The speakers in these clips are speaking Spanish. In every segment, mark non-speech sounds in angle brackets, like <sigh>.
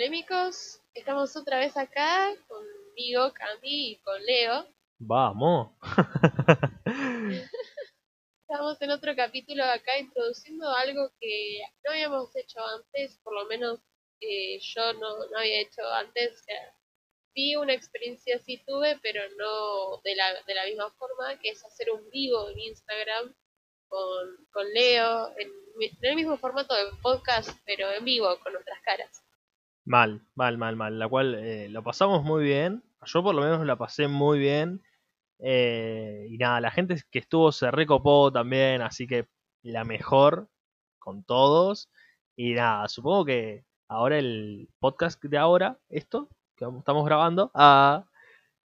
Polémicos. Estamos otra vez acá conmigo, Cami y con Leo. Vamos. <laughs> Estamos en otro capítulo acá introduciendo algo que no habíamos hecho antes, por lo menos eh, yo no, no había hecho antes. O sea, vi una experiencia así tuve, pero no de la, de la misma forma, que es hacer un vivo en Instagram con, con Leo, en, en el mismo formato de podcast, pero en vivo, con nuestras caras. Mal, mal, mal, mal. La cual eh, lo pasamos muy bien. Yo por lo menos la pasé muy bien. Eh, y nada, la gente que estuvo se recopó también, así que la mejor con todos. Y nada, supongo que ahora el podcast de ahora, esto que estamos grabando, ah,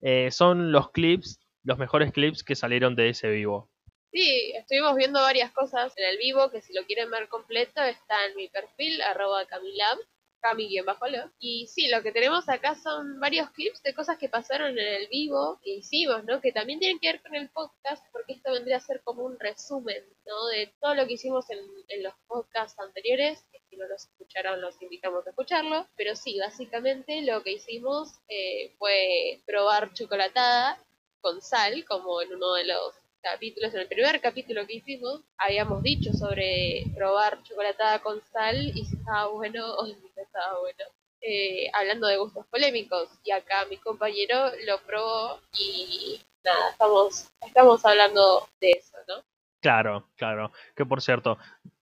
eh, son los clips, los mejores clips que salieron de ese vivo. Sí, estuvimos viendo varias cosas en el vivo, que si lo quieren ver completo está en mi perfil, arroba camilab, cami bajo lo. Y sí, lo que tenemos acá son varios clips de cosas que pasaron en el vivo que hicimos, ¿no? Que también tienen que ver con el podcast, porque esto vendría a ser como un resumen, ¿no? De todo lo que hicimos en, en los podcasts anteriores, si no los escucharon los invitamos a escucharlo. Pero sí, básicamente lo que hicimos eh, fue probar chocolatada con sal, como en uno de los capítulos, en el primer capítulo que hicimos, habíamos dicho sobre probar chocolatada con sal y si estaba bueno o si no estaba bueno. Eh, hablando de gustos polémicos, y acá mi compañero lo probó y nada, estamos, estamos hablando de eso, ¿no? Claro, claro. Que por cierto,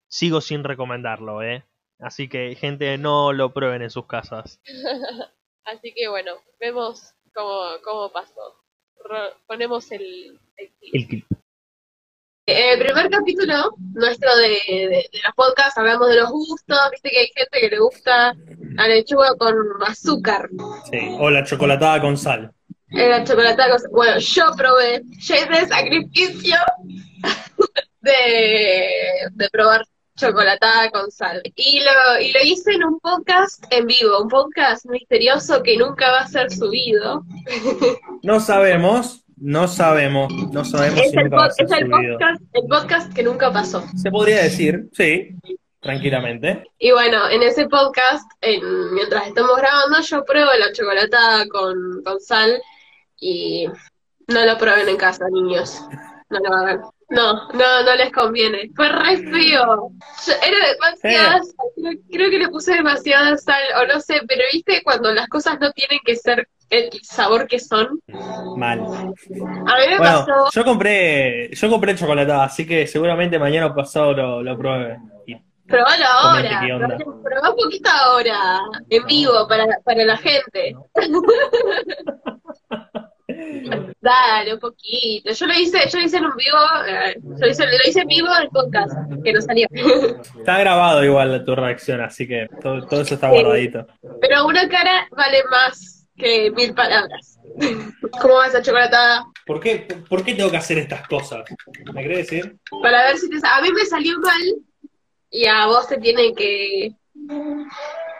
sigo sin recomendarlo, ¿eh? Así que, gente, no lo prueben en sus casas. <laughs> Así que bueno, vemos cómo, cómo pasó. Ro- ponemos el, el clip. El. En el primer capítulo nuestro de, de, de los podcasts hablamos de los gustos, viste que hay gente que le gusta la lechuga con azúcar, Sí, o la chocolatada con sal. eh, la chocolatada con... Bueno, yo probé, yo hice sacrificio <laughs> de, de probar chocolatada con sal. Y lo, y lo hice en un podcast en vivo, un podcast misterioso que nunca va a ser subido. <laughs> No sabemos, no sabemos, no sabemos Es si el, nunca va a pod- ser es el podcast, el podcast que nunca pasó. Se podría decir, sí, tranquilamente. Y bueno, en ese podcast, en- mientras estamos grabando, yo pruebo la chocolatada con, con sal y no lo prueben en casa, niños. No lo hagan. No, no, no les conviene. Fue re. Yo- era demasiada sal. Creo, creo que le puse demasiada sal, o no sé, pero viste cuando las cosas no tienen que ser el sabor que son. Mal. A mí me Bueno, pasó. yo compré, yo compré chocolatada, así que seguramente mañana o pasado lo, lo pruebe. Y Probalo ahora. Probá- un poquito ahora, en vivo, para, para la gente. <laughs> Dale, un poquito. Yo lo hice, yo lo hice en un vivo, eh, yo lo hice, lo hice en vivo en podcast, que no salió. <laughs> está grabado igual tu reacción, así que todo, todo eso está Sí. guardadito. Pero una cara vale más que mil palabras. <laughs> ¿Cómo va esa chocolatada? ¿Por qué, por qué tengo que hacer estas cosas? ¿Me querés decir? Para ver si te... A mí me salió mal y a vos te tiene que...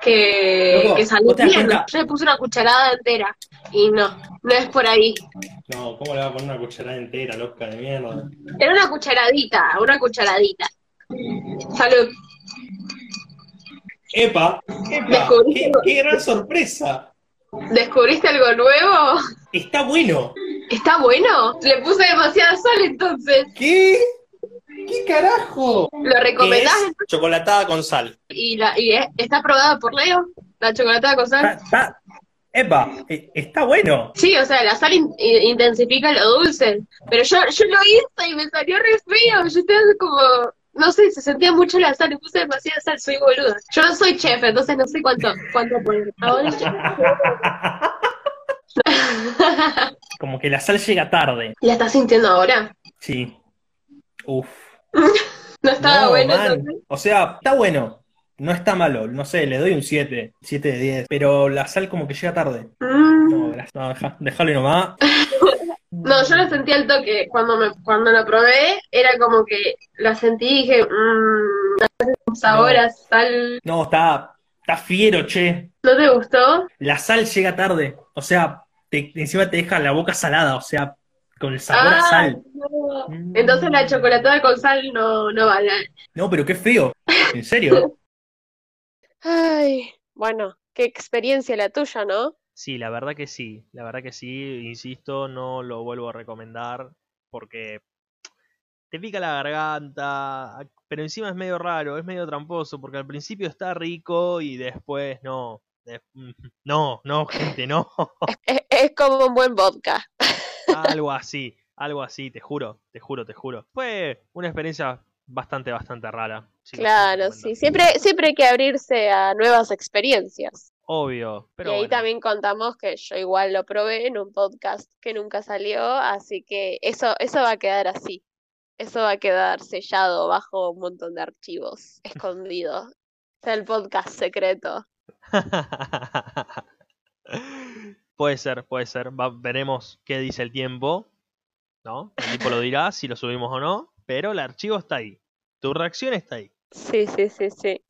Que, Loco, que salir ¿vos te das bien. cuenta? Yo le puse una cucharada entera y no, no es por ahí. No, ¿cómo le va a poner una cucharada entera, loca de mierda? Era una cucharadita, una cucharadita. Salud. ¡Epa! ¡Epa! Descubrí ¡Qué, algo. qué gran sorpresa! ¿Descubriste algo nuevo? ¡Está bueno! ¿Está bueno? Le puse demasiada sal entonces. ¿Qué? ¿Qué carajo? ¿Lo recomendás? Es chocolatada con sal. Y, la, y es- está aprobada por Leo, la chocolatada con sal. Está- está- ¡Epa! eh, Está bueno. Sí, o sea, la sal in- in- intensifica lo dulce. Pero yo, yo lo hice y me salió re feo. Yo estaba como, no sé, se sentía mucho la sal. Le puse demasiada sal, soy boluda. Yo no soy chef, entonces no sé cuánto, cuánto poner. Ahora <laughs> Como que la sal llega tarde. ¿La estás sintiendo ahora? Sí. Uf. <laughs> No estaba No, bueno. O sea, está bueno. No está malo. No sé, le doy un 7. 7 de 10. Pero la sal como que llega tarde. Mm. No, gracias. No, deja- déjalo y nomás. <laughs> No, yo lo sentí al toque. Cuando me, cuando lo probé, era como que la sentí y dije, mmm, sabor No. a sal. No, está, está fiero, che. ¿No te gustó? La sal llega tarde. O sea, te- encima te deja la boca salada. O sea, con el sabor a Ah, sal. no. Mm. Entonces la chocolatada con sal no, no vale. No, pero qué feo. En serio. <laughs> Ay, bueno, qué experiencia la tuya, ¿no? Sí, la verdad que sí, la verdad que sí, insisto, no lo vuelvo a recomendar porque te pica la garganta, pero encima es medio raro, es medio tramposo, porque al principio está rico y después no. de- no, no, gente, no. <laughs> Es, es como un buen vodka. algo así, algo así, te juro, te juro, te juro. Fue una experiencia bastante, bastante rara. Claro, sí. Siempre, siempre hay que abrirse a nuevas experiencias. Obvio, pero y ahí bueno. también contamos que yo igual lo probé en un podcast que nunca salió, así que eso, eso va a quedar así. Eso va a quedar sellado bajo un montón de archivos <laughs> escondidos. Es el podcast secreto. <laughs> puede ser, puede ser. Va- veremos qué dice el tiempo. ¿No? El tiempo lo dirá si lo subimos o no. Pero el archivo está ahí. Tu reacción está ahí. Sí, sí, sí, sí.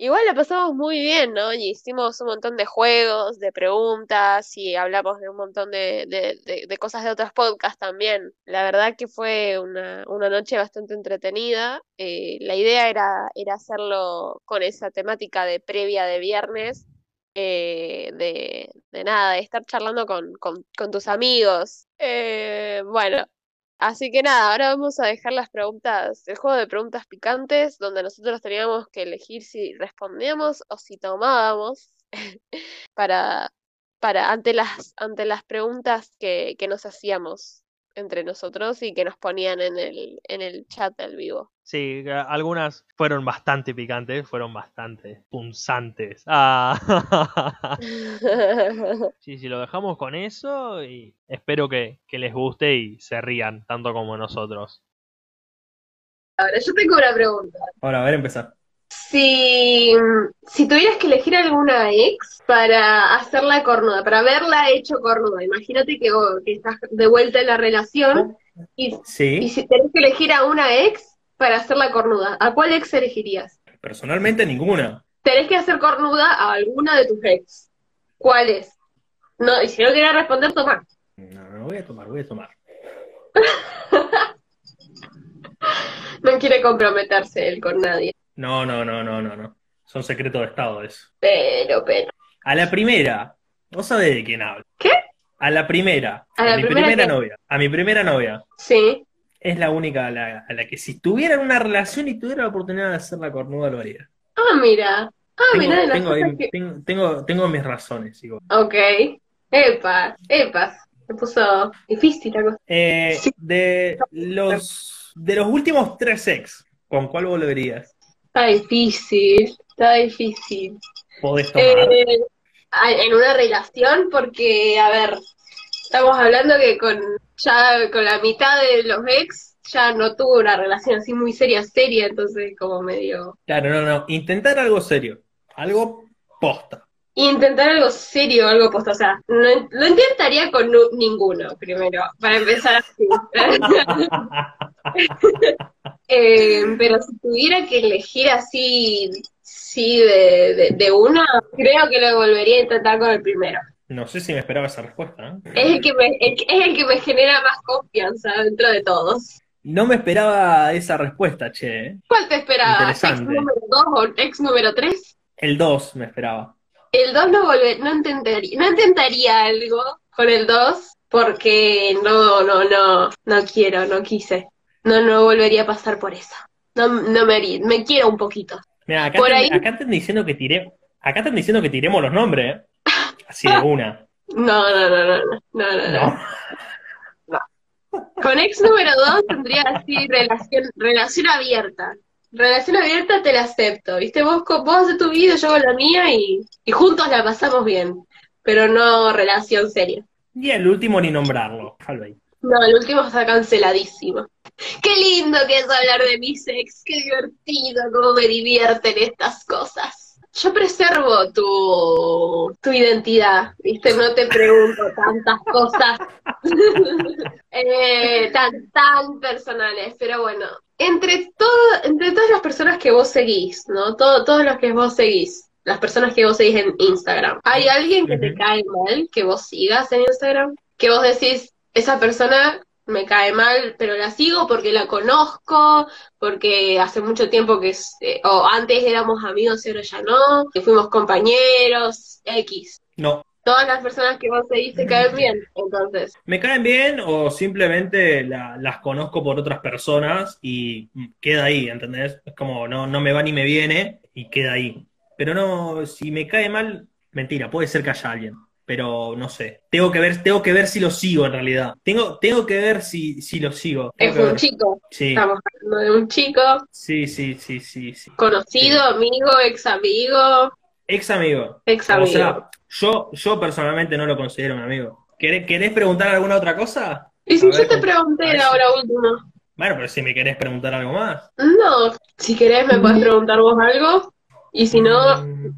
Igual la pasamos muy bien, ¿no? Y hicimos un montón de juegos, de preguntas y hablamos de un montón de, de, de- cosas de otros podcasts también. La verdad que fue una, una noche bastante entretenida. Eh, la idea era, era hacerlo con esa temática de previa de viernes, eh, de, de nada, de estar charlando con, con, con tus amigos. Eh, bueno. Así que nada, ahora vamos a dejar las preguntas, el juego de preguntas picantes, donde nosotros teníamos que elegir si respondíamos o si tomábamos <laughs> para, para ante las, ante las preguntas que, que nos hacíamos entre nosotros y que nos ponían en el, en el chat del vivo. Sí, algunas fueron bastante picantes, fueron bastante punzantes. Ah. <laughs> <laughs> Sí, sí, lo dejamos con eso y espero que, que les guste y se rían tanto como nosotros. Ahora, yo tengo una pregunta. Ahora, a ver, empezar. Si, si tuvieras que elegir alguna ex para hacerla cornuda, para haberla hecho cornuda, imagínate que, estás de vuelta en la relación y, y si tenés que elegir a una ex para hacerla cornuda, ¿a cuál ex elegirías? personalmente ninguna. Tenés que hacer cornuda a alguna de tus ex. ¿Cuál es? No, y si no quieres responder, toma. No, no, voy a tomar, voy a tomar. <laughs> No quiere comprometerse él con nadie. No, no, no, no, no, no. Son secretos de Estado eso. Pero, pero. A la primera, vos sabés de quién hablo. ¿Qué? A la primera, ¿A a, la mi primera novia. A mi primera novia. Sí. Es la única a la, a la que si tuviera una relación y tuviera la oportunidad de hacer la cornuda lo haría. Ah, mira. Ah, Tengo, mira de las tengo, cosas ahí- que. tengo, tengo, tengo mis razones, digo. Ok. Epa, epa. Se puso difícil la cosa. Eh, Sí. de los de los últimos tres ex, ¿con cuál volverías? Está difícil. Está difícil. Podés tomar. Eh, en una relación, porque, a ver, estamos hablando que con ya con la mitad de los ex ya no tuvo una relación así muy seria, seria, entonces como medio... Claro, no, no. Intentar algo serio. Algo posta. Intentar algo serio, algo posta, o sea, no, lo intentaría con ninguno, primero, para empezar así. <laughs> Eh, pero si tuviera que elegir así, sí, de, de, de uno, creo que lo volvería a intentar con el primero. No sé si me esperaba esa respuesta. ¿eh? Es el que me, es el que me genera más confianza dentro de todos. No me esperaba esa respuesta, che. ¿eh? ¿Cuál te esperabas? ¿Ex número 2 o ex número 3? El 2 me esperaba. El 2 no volver, no intentaría, no intentaría algo con el 2 porque no, no, no, no quiero, no quise. No, no volvería a pasar por eso. No, no me haría, me quiero un poquito. Mira, acá, Por están, ahí- acá están diciendo que tiré, acá están diciendo que tiremos los nombres, ¿eh? Así de <laughs> una. No, no, no, no, no, no, no, no. No. Con ex número 2 tendría así relación, relación abierta. Relación abierta te la acepto, ¿viste? Vos, vos haces tu vida, yo hago la mía y, y juntos la pasamos bien, pero no relación seria. Y el último ni nombrarlo. Ahí. No, el último está canceladísimo. Qué lindo que es hablar de mis ex, qué divertido, cómo me divierten estas cosas. Yo preservo tu, tu identidad, ¿viste? No te pregunto tantas cosas <laughs> eh, tan, tan personales, pero bueno, entre, todo, entre todas las personas que vos seguís, ¿no? Todo, todos los que vos seguís, las personas que vos seguís en Instagram, ¿hay alguien que te cae mal que vos sigas en Instagram? Que vos decís, esa persona me cae mal, pero la sigo porque la conozco, porque hace mucho tiempo que, eh, o antes éramos amigos y ahora ya no, que fuimos compañeros, X. No. Todas las personas que vos seguís te caen bien, entonces. ¿Me caen bien o simplemente la- las conozco por otras personas y queda ahí, ¿entendés? Es como no, no me va ni me viene y queda ahí. Pero no, si me cae mal, mentira, puede ser que haya alguien. Pero no sé. Tengo que ver, tengo que ver si lo sigo en realidad. Tengo, tengo que ver si, si lo sigo. Tengo Es un ver. chico, Sí, estamos hablando de un chico sí, sí, sí, sí, sí. conocido, amigo, ex amigo, Ex amigo. ex O amigo. sea, yo, yo personalmente no lo considero un amigo. ¿Querés, querés preguntar alguna otra cosa? y si ver, yo te pregunté la hora última, Bueno, pero si me querés preguntar algo más. no, si querés me podés preguntar vos algo, y si no, Mm.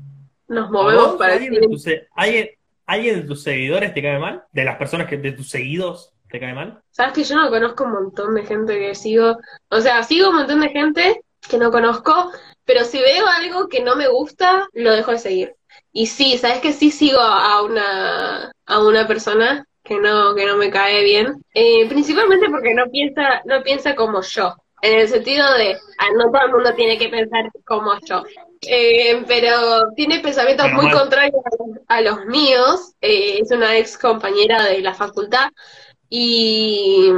nos ¿A movemos para ¿Alguien de, tus, alguien, alguien de tus seguidores te cae mal? ¿De las personas que de tus seguidos te cae mal? Sabes que yo no conozco un montón de gente que sigo, o sea, sigo un montón de gente que no conozco, pero si veo algo que no me gusta, lo dejo de seguir. Y sí, sabes que sí sigo a una, a una persona que no, que no me cae bien, eh, principalmente porque no piensa, no piensa como yo, en el sentido de, ah, no todo el mundo tiene que pensar como yo. Eh, pero tiene pensamientos muy contrarios a, los míos. eh, es una ex compañera de la facultad y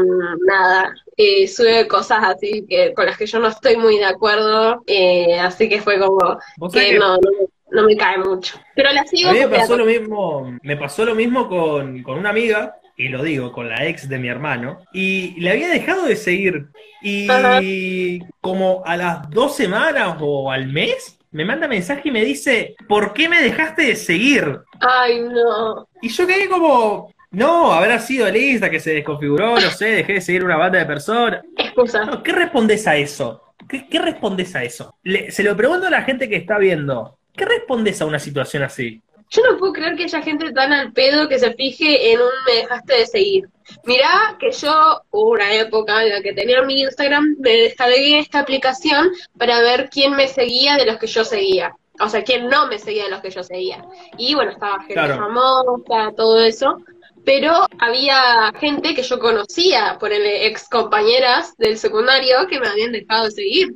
nada, eh, sube cosas así que con las que yo no estoy muy de acuerdo, eh, así que fue como ¿Vos sabés que que no, no, no me cae mucho. Pero la sigo a mí me pasó lo mismo, me pasó lo mismo con, con una amiga, y lo digo, con la ex de mi hermano, y le había dejado de seguir. Y como a las dos semanas o al mes, me manda mensaje y me dice, ¿por qué me dejaste de seguir? Ay, no. Y yo quedé como, no, habrá sido lista que se desconfiguró, no sé, dejé de seguir una banda de personas. Excusa. No, ¿Qué respondes a eso? ¿Qué, qué respondes a eso? Le- se lo pregunto a la gente que está viendo. ¿Qué respondes a una situación así? Yo no puedo creer que haya gente tan al pedo que se fije en un me dejaste de seguir. Mirá que yo hubo una época en la que tenía mi Instagram, me descargué esta aplicación para ver quién me seguía de los que yo seguía. O sea, quién no me seguía de los que yo seguía. Y bueno, estaba gente Claro. famosa, todo eso. Pero había gente que yo conocía, por ex compañeras del secundario, que me habían dejado de seguir.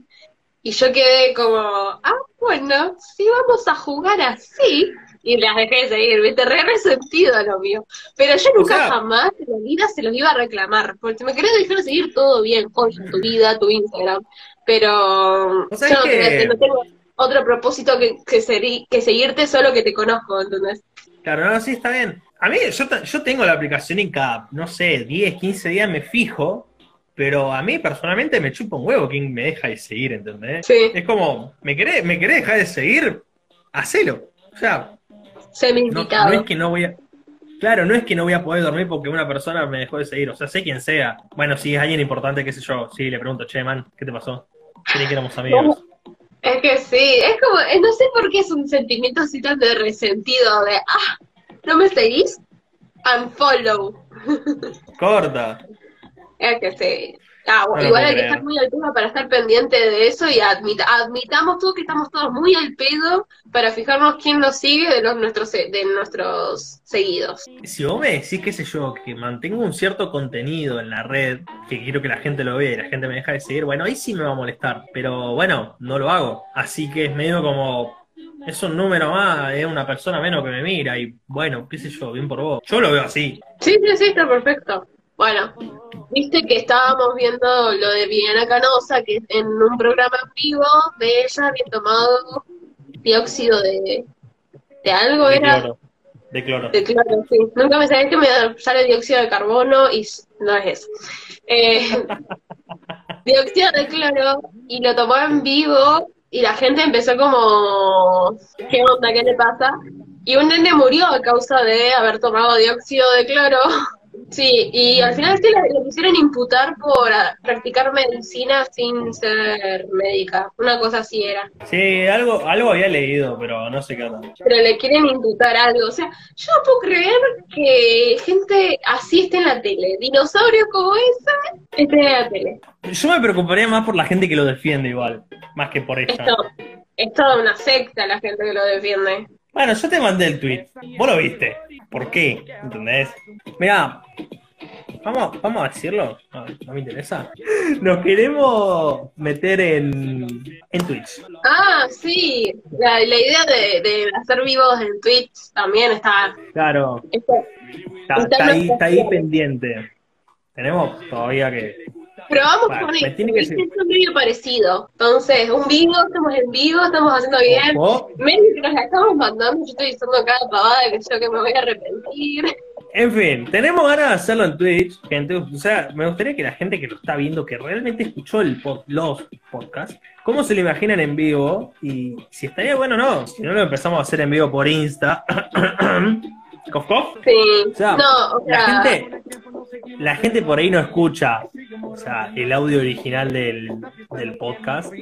Y yo quedé como, ah, bueno, si vamos a jugar así, y las dejé de seguir, viste, re resentido lo mío. Pero yo nunca sea- jamás en la vida se los iba a reclamar, porque si me querés dejar de seguir todo bien, con tu vida, tu Instagram, pero ¿Vos sabés yo no, que- tengo- no tengo otro propósito que, que, que seguirte solo que te conozco, ¿entendés? Claro, no, sí, está bien. A mí, yo, yo tengo la aplicación y cada, no sé, 10, 15 días me fijo, pero a mí personalmente me chupa un huevo quién me deja de seguir, ¿entendés? Sí, Es como, ¿me querés, ¿me querés dejar de seguir? Hacelo. O sea, semi no, no es que no voy a... Claro, no es que no voy a poder dormir porque una persona me dejó de seguir, o sea, sé quién sea. Bueno, si es alguien importante, qué sé yo, sí, le pregunto, che, man, ¿qué te pasó? Creí que éramos amigos. Es que sí, es como, eh, no sé por qué es un sentimiento así tan de resentido, de, ah, ¿no me seguís? Unfollow. Corta. Es que sí. Ah, No igual hay que estar muy al pedo para estar pendiente de eso y admit- admitamos todos que estamos todos muy al pedo para fijarnos quién nos sigue de los nuestros de nuestros seguidos. Si vos me decís, qué sé yo, que mantengo un cierto contenido en la red, que quiero que la gente lo vea y la gente me deja de seguir, bueno, ahí sí me va a molestar. Pero bueno, no lo hago. Así que es medio como, es un número más, es una persona menos que me mira y bueno, qué sé yo, bien por vos. Yo lo veo así. Sí, sí, sí, está perfecto. Bueno, viste que estábamos viendo lo de Viviana Canosa, que en un programa en vivo de ella había tomado dióxido de, de algo, De era cloro. De cloro. de cloro, sí. Nunca me sabía que me sale dióxido de carbono y no es eso. Eh, <laughs> dióxido de cloro y lo tomó en vivo y la gente empezó como, ¿qué onda? ¿Qué le pasa? Y un nene murió a causa de haber tomado dióxido de cloro. <laughs> Sí, y al final sí le, le quisieron imputar por ah, practicar medicina sin ser médica. Una cosa así era. Sí, algo, algo había leído, pero no sé qué onda. Pero le quieren imputar algo. O sea, yo no puedo creer que gente así esté en la tele. Dinosaurio como esa esté en la tele. Yo me preocuparía más por la gente que lo defiende igual, más que por ella. Esto es toda una secta la gente que lo defiende. Bueno, yo te mandé el tweet. Vos lo viste. ¿Por qué? ¿Entendés? Mirá, vamos, vamos a decirlo, no, no me interesa. Nos queremos meter en, en Twitch. Ah, sí. La, la idea de, de hacer vivos en Twitch también está. Claro, está- está, está ahí, está ahí pendiente. Tenemos todavía que. Probamos Bueno, con tiene que Es un medio parecido. Entonces, un vivo, estamos en vivo, estamos haciendo bien. Medio que nos la estamos mandando, yo estoy diciendo cada pavada que yo que me voy a arrepentir. En fin, tenemos ganas de hacerlo en Twitch, gente. O sea, me gustaría que la gente que lo está viendo, que realmente escuchó el pod- los podcasts, cómo se lo imaginan en vivo y si estaría bueno o no. Si no lo empezamos a hacer en vivo por Insta. <clears throat> cof, cof. Sí. O sea, no, o La sea, gente, la gente por ahí no escucha, o sea, el audio original del, del podcast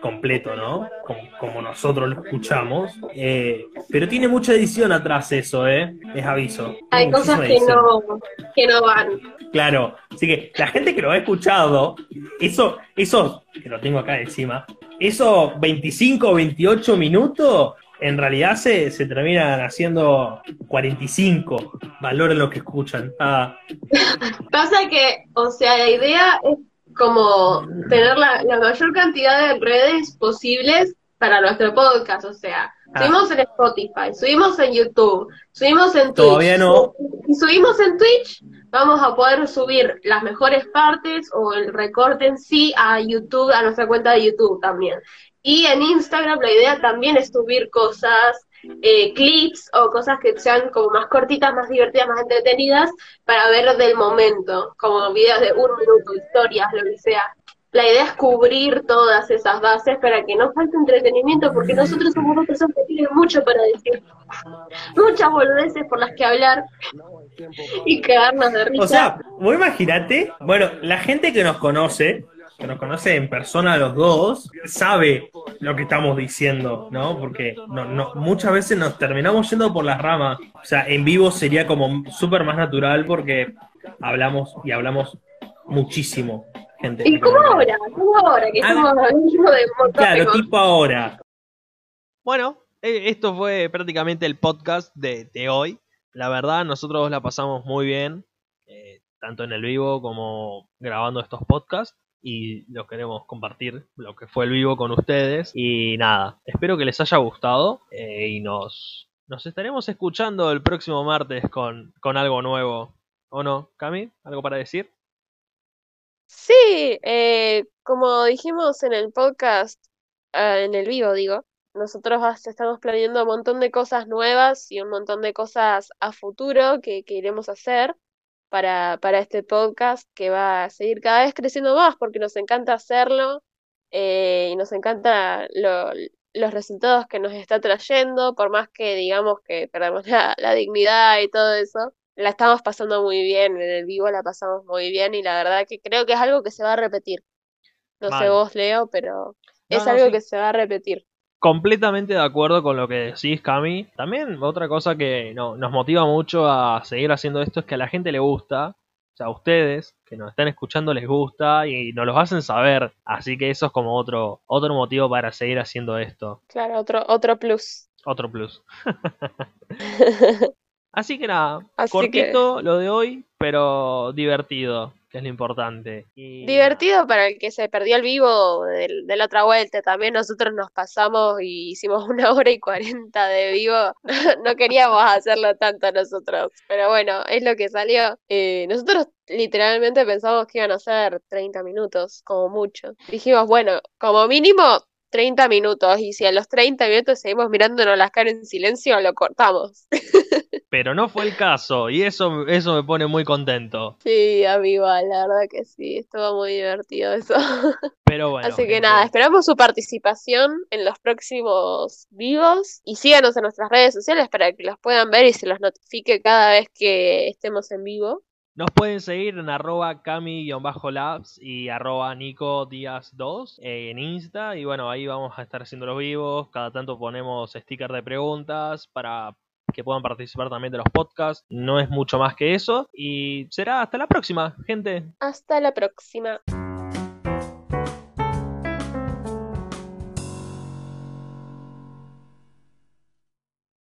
completo, ¿no? Como, como nosotros lo escuchamos. Eh, pero tiene mucha edición atrás eso, ¿eh? Les aviso. hay cosas que edición. no, que no van. Claro, así que la gente que lo ha escuchado, eso, esos, que lo tengo acá encima, esos 25 o 28 minutos, en realidad se, se terminan haciendo 45. Valoren lo que escuchan. Ah, Pasa que, o sea, la idea es como tener la, la mayor cantidad de redes posibles para nuestro podcast. O sea, Ah. subimos en Spotify, subimos en YouTube, subimos en Twitch. Todavía no. Si subimos en Twitch, vamos a poder subir las mejores partes o el recorte en sí a YouTube, a nuestra cuenta de YouTube también. Y en Instagram la idea también es subir cosas, eh, clips o cosas que sean como más cortitas, más divertidas, más entretenidas para ver del momento, como videos de un minuto, historias, lo que sea. La idea es cubrir todas esas bases para que no falte entretenimiento, porque nosotros somos dos personas que tienen mucho para decir, muchas boludeces por las que hablar y quedarnos de risa. O sea, vos imaginate, bueno, la gente que nos conoce, que nos conoce en persona los dos, sabe lo que estamos diciendo, ¿no? Porque no, no, muchas veces nos terminamos yendo por las ramas. O sea, en vivo sería como súper más natural porque hablamos y hablamos muchísimo, gente. ¿Y cómo ahora? ¿Cómo ahora? Que Ah, estamos hablando de un Claro, tipo ahora. Bueno, eh, esto fue prácticamente el podcast de, de hoy. La verdad, nosotros la pasamos muy bien, eh, tanto en el vivo como grabando estos podcasts. Y los queremos compartir, lo que fue el vivo con ustedes. Y nada, espero que les haya gustado. eh, y nos, nos estaremos escuchando el próximo martes con, con algo nuevo. ¿O no, Cami? ¿Algo para decir? Sí, eh, como dijimos en el podcast, ah, en el vivo digo, nosotros estamos planeando un montón de cosas nuevas y un montón de cosas a futuro que, que iremos a hacer para, para este podcast que va a seguir cada vez creciendo más porque nos encanta hacerlo eh, y nos encanta lo- los resultados que nos está trayendo, por más que digamos que perdamos <laughs> la, la dignidad y todo eso la estamos pasando muy bien, en el vivo la pasamos muy bien y la verdad que creo que es algo que se va a repetir. No sé vos, Leo, pero es no, algo sí. que se va a repetir. Completamente de acuerdo con lo que decís, Cami. También otra cosa que no- nos motiva mucho a seguir haciendo esto es que a la gente le gusta. O sea, a ustedes que nos están escuchando les gusta y nos los hacen saber. Así que eso es como otro, otro motivo para seguir haciendo esto. Claro, otro, otro plus. Otro plus. <laughs> Así que nada, Así cortito lo de hoy, pero divertido, es lo importante. Divertido para el que se perdió el vivo de la otra vuelta. También nosotros nos pasamos y hicimos una <laughs> hora y cuarenta de vivo. <laughs> No queríamos hacerlo tanto nosotros, pero bueno, es lo que salió. Eh, nosotros literalmente pensamos que iban a ser 30 minutos, como mucho. Dijimos, bueno, como mínimo 30 minutos, y si a los 30 minutos seguimos mirándonos las caras en silencio, lo cortamos. <laughs> Pero no fue el caso, y eso, eso me pone muy contento. Sí, amigo, la verdad que sí, estuvo muy divertido eso. <laughs> Pero bueno. Así que gente, nada, esperamos su participación en los próximos vivos y síganos en nuestras redes sociales para que los puedan ver y se los notifique cada vez que estemos en vivo. Nos pueden seguir en arroba cami-labs y arroba nico díaz 2 en Insta. Y bueno, ahí vamos a estar haciendo los vivos. Cada tanto ponemos sticker de preguntas para que puedan participar también de los podcasts. No es mucho más que eso. Y será hasta la próxima, gente. Hasta la próxima.